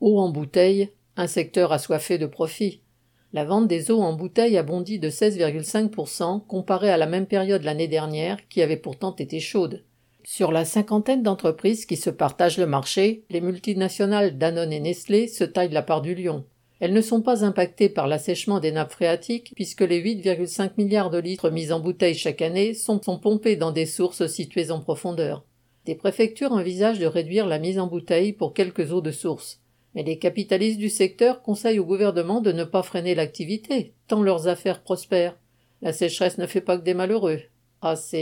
Eau en bouteille, un secteur assoiffé de profit. La vente des eaux en bouteille a bondi de 16,5% comparé à la même période l'année dernière, qui avait pourtant été chaude. Sur la cinquantaine d'entreprises qui se partagent le marché, les multinationales Danone et Nestlé se taillent la part du lion. Elles ne sont pas impactées par l'assèchement des nappes phréatiques puisque les 8,5 milliards de litres mis en bouteille chaque année sont pompés dans des sources situées en profondeur. Des préfectures envisagent de réduire la mise en bouteille pour quelques eaux de source. Mais les capitalistes du secteur conseillent au gouvernement de ne pas freiner l'activité, tant leurs affaires prospèrent. La sécheresse ne fait pas que des malheureux. Assez.